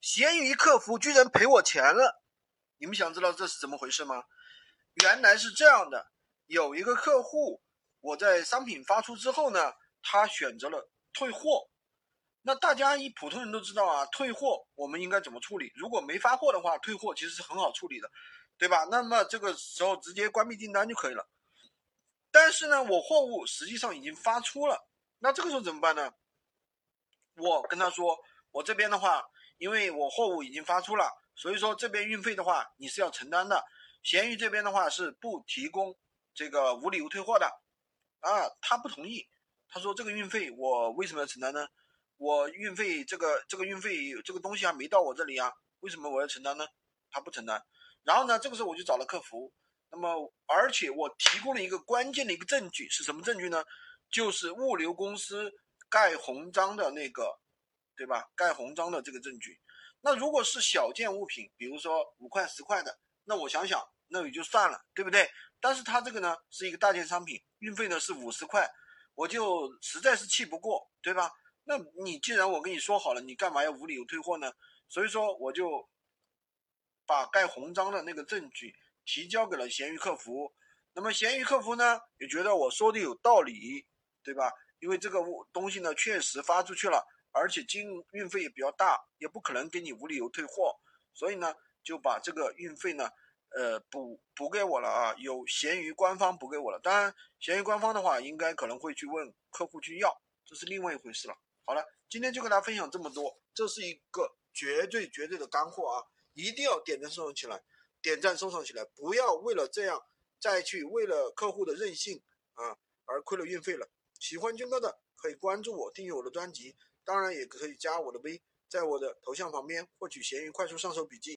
闲鱼客服居然赔我钱了，你们想知道这是怎么回事吗？原来是这样的，有一个客户，我在商品发出之后呢，他选择了退货。那大家一普通人都知道啊，退货我们应该怎么处理？如果没发货的话，退货其实是很好处理的，对吧？那么这个时候直接关闭订单就可以了。但是呢，我货物实际上已经发出了，那这个时候怎么办呢？我跟他说，我这边的话，因为我货物已经发出了，所以说这边运费的话你是要承担的。闲鱼这边的话是不提供这个无理由退货的，啊，他不同意，他说这个运费我为什么要承担呢？我运费这个这个运费这个东西还没到我这里啊，为什么我要承担呢？他不承担。然后呢，这个时候我就找了客服，那么而且我提供了一个关键的一个证据是什么证据呢？就是物流公司盖红章的那个，对吧？盖红章的这个证据。那如果是小件物品，比如说五块十块的，那我想想那也就算了，对不对？但是他这个呢是一个大件商品，运费呢是五十块，我就实在是气不过，对吧？那你既然我跟你说好了，你干嘛要无理由退货呢？所以说我就把盖红章的那个证据提交给了闲鱼客服。那么闲鱼客服呢也觉得我说的有道理，对吧？因为这个物东西呢确实发出去了，而且经运费也比较大，也不可能给你无理由退货，所以呢就把这个运费呢呃补补给我了啊，有闲鱼官方补给我了。当然闲鱼官方的话应该可能会去问客户去要，这是另外一回事了。好了，今天就跟大家分享这么多，这是一个绝对绝对的干货啊！一定要点赞收藏起来，点赞收藏起来，不要为了这样再去为了客户的任性啊而亏了运费了。喜欢军哥的可以关注我，订阅我的专辑，当然也可以加我的微，在我的头像旁边获取闲鱼快速上手笔记。